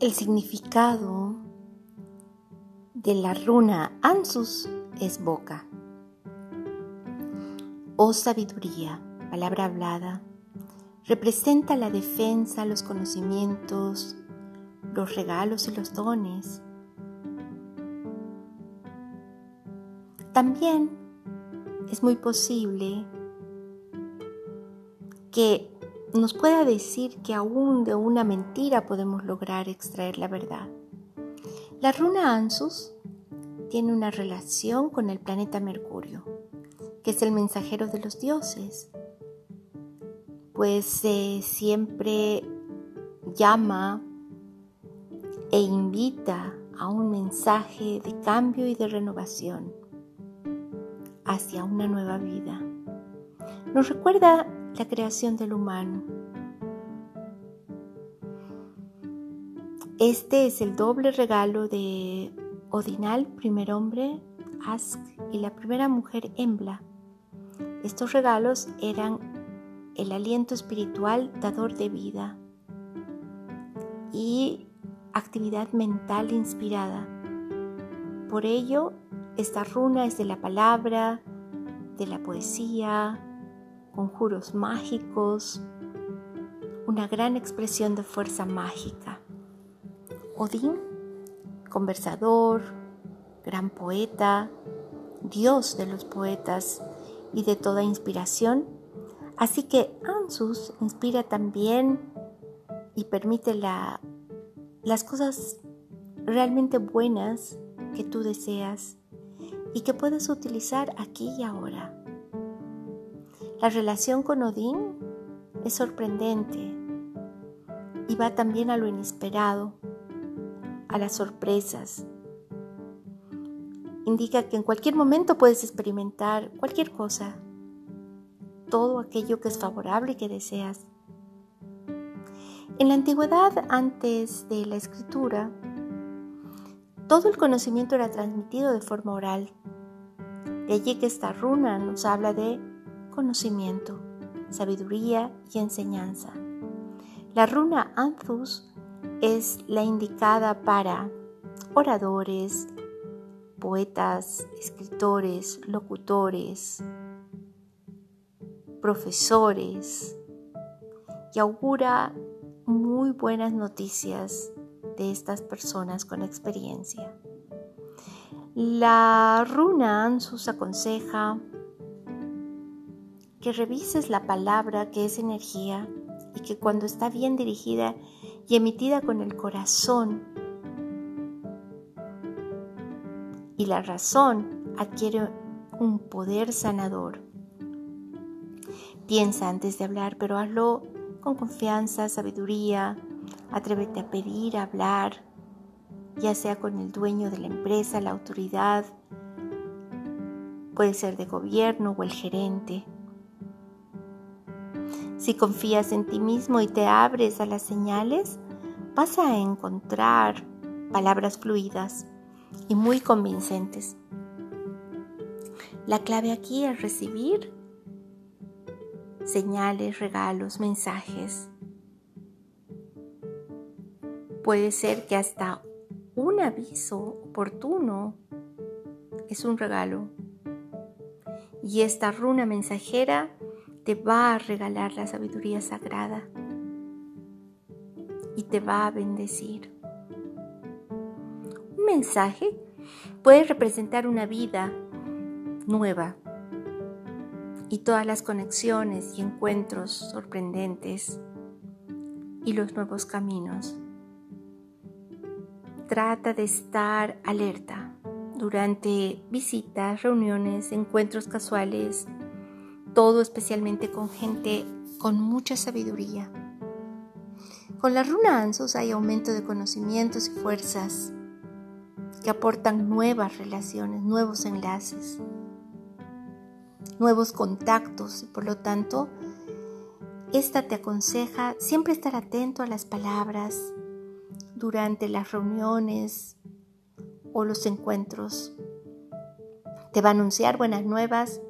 El significado de la runa Ansus es boca. Oh sabiduría, palabra hablada, representa la defensa, los conocimientos, los regalos y los dones. También es muy posible que nos pueda decir que aún de una mentira podemos lograr extraer la verdad. La runa Ansus tiene una relación con el planeta Mercurio, que es el mensajero de los dioses, pues siempre llama e invita a un mensaje de cambio y de renovación hacia una nueva vida. Nos recuerda la creación del humano. Este es el doble regalo de Odinal, primer hombre, Ask y la primera mujer, Embla. Estos regalos eran el aliento espiritual dador de vida y actividad mental inspirada. Por ello, esta runa es de la palabra, de la poesía, conjuros mágicos, una gran expresión de fuerza mágica. Odín, conversador, gran poeta, dios de los poetas y de toda inspiración, así que Ansus inspira también y permite la, las cosas realmente buenas que tú deseas y que puedes utilizar aquí y ahora. La relación con Odín es sorprendente y va también a lo inesperado, a las sorpresas. Indica que en cualquier momento puedes experimentar cualquier cosa, todo aquello que es favorable y que deseas. En la antigüedad, antes de la escritura, todo el conocimiento era transmitido de forma oral. De allí que esta runa nos habla de conocimiento, sabiduría y enseñanza. La runa Anthus es la indicada para oradores, poetas, escritores, locutores, profesores y augura muy buenas noticias de estas personas con experiencia. La runa Ansus aconseja que revises la palabra que es energía y que cuando está bien dirigida y emitida con el corazón y la razón adquiere un poder sanador. Piensa antes de hablar, pero hazlo con confianza, sabiduría. Atrévete a pedir, a hablar, ya sea con el dueño de la empresa, la autoridad, puede ser de gobierno o el gerente. Si confías en ti mismo y te abres a las señales, vas a encontrar palabras fluidas y muy convincentes. La clave aquí es recibir señales, regalos, mensajes. Puede ser que hasta un aviso oportuno es un regalo. Y esta runa mensajera te va a regalar la sabiduría sagrada y te va a bendecir. Un mensaje puede representar una vida nueva y todas las conexiones y encuentros sorprendentes y los nuevos caminos. Trata de estar alerta durante visitas, reuniones, encuentros casuales, todo especialmente con gente con mucha sabiduría. Con la runa Ansos hay aumento de conocimientos y fuerzas que aportan nuevas relaciones, nuevos enlaces, nuevos contactos y por lo tanto esta te aconseja siempre estar atento a las palabras durante las reuniones o los encuentros. Te va a anunciar buenas nuevas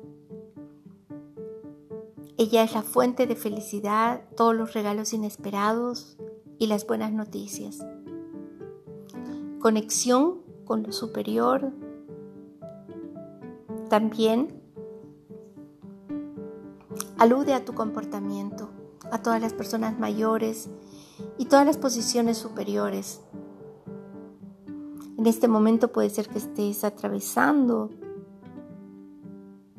ella es la fuente de felicidad, todos los regalos inesperados y las buenas noticias. conexión con lo superior. También alude a tu comportamiento, a todas las personas mayores y todas las posiciones superiores. En este momento puede ser que estés atravesando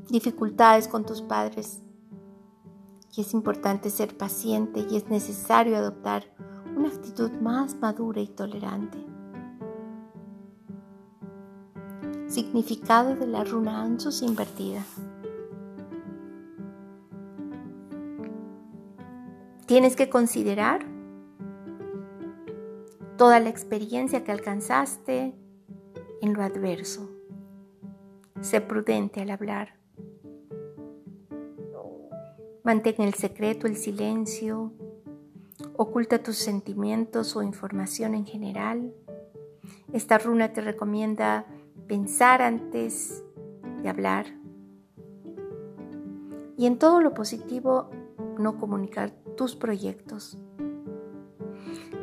dificultades con tus padres es importante ser paciente y es necesario adoptar una actitud más madura y tolerante. Significado de la runa Ansus invertida. Tienes que considerar toda la experiencia que alcanzaste en lo adverso. Sé prudente al hablar. Mantén el secreto, el silencio. Oculta tus sentimientos o información en general. Esta runa te recomienda pensar antes de hablar. Y en todo lo positivo, no comunicar tus proyectos.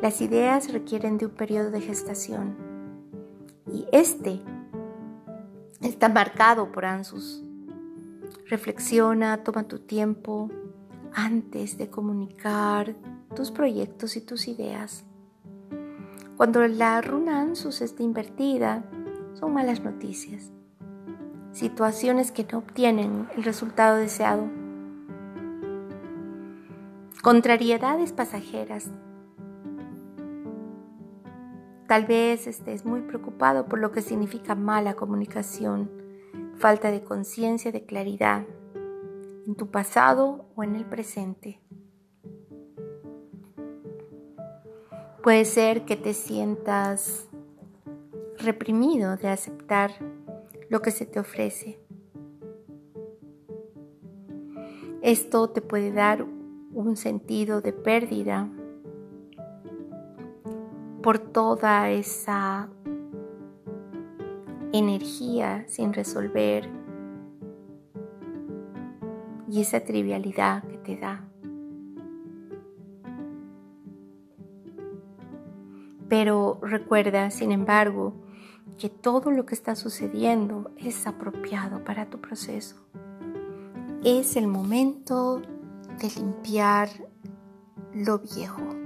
Las ideas requieren de un periodo de gestación y este está marcado por ANSUS. Reflexiona, toma tu tiempo antes de comunicar tus proyectos y tus ideas. Cuando la runa ANSUS está invertida, son malas noticias, situaciones que no obtienen el resultado deseado, contrariedades pasajeras. Tal vez estés muy preocupado por lo que significa mala comunicación, falta de conciencia, de claridad, en tu pasado o en el presente. Puede ser que te sientas reprimido de aceptar lo que se te ofrece. Esto te puede dar un sentido de pérdida por toda esa energía sin resolver y esa trivialidad que te da. Pero recuerda, sin embargo, que todo lo que está sucediendo es apropiado para tu proceso. Es el momento de limpiar lo viejo.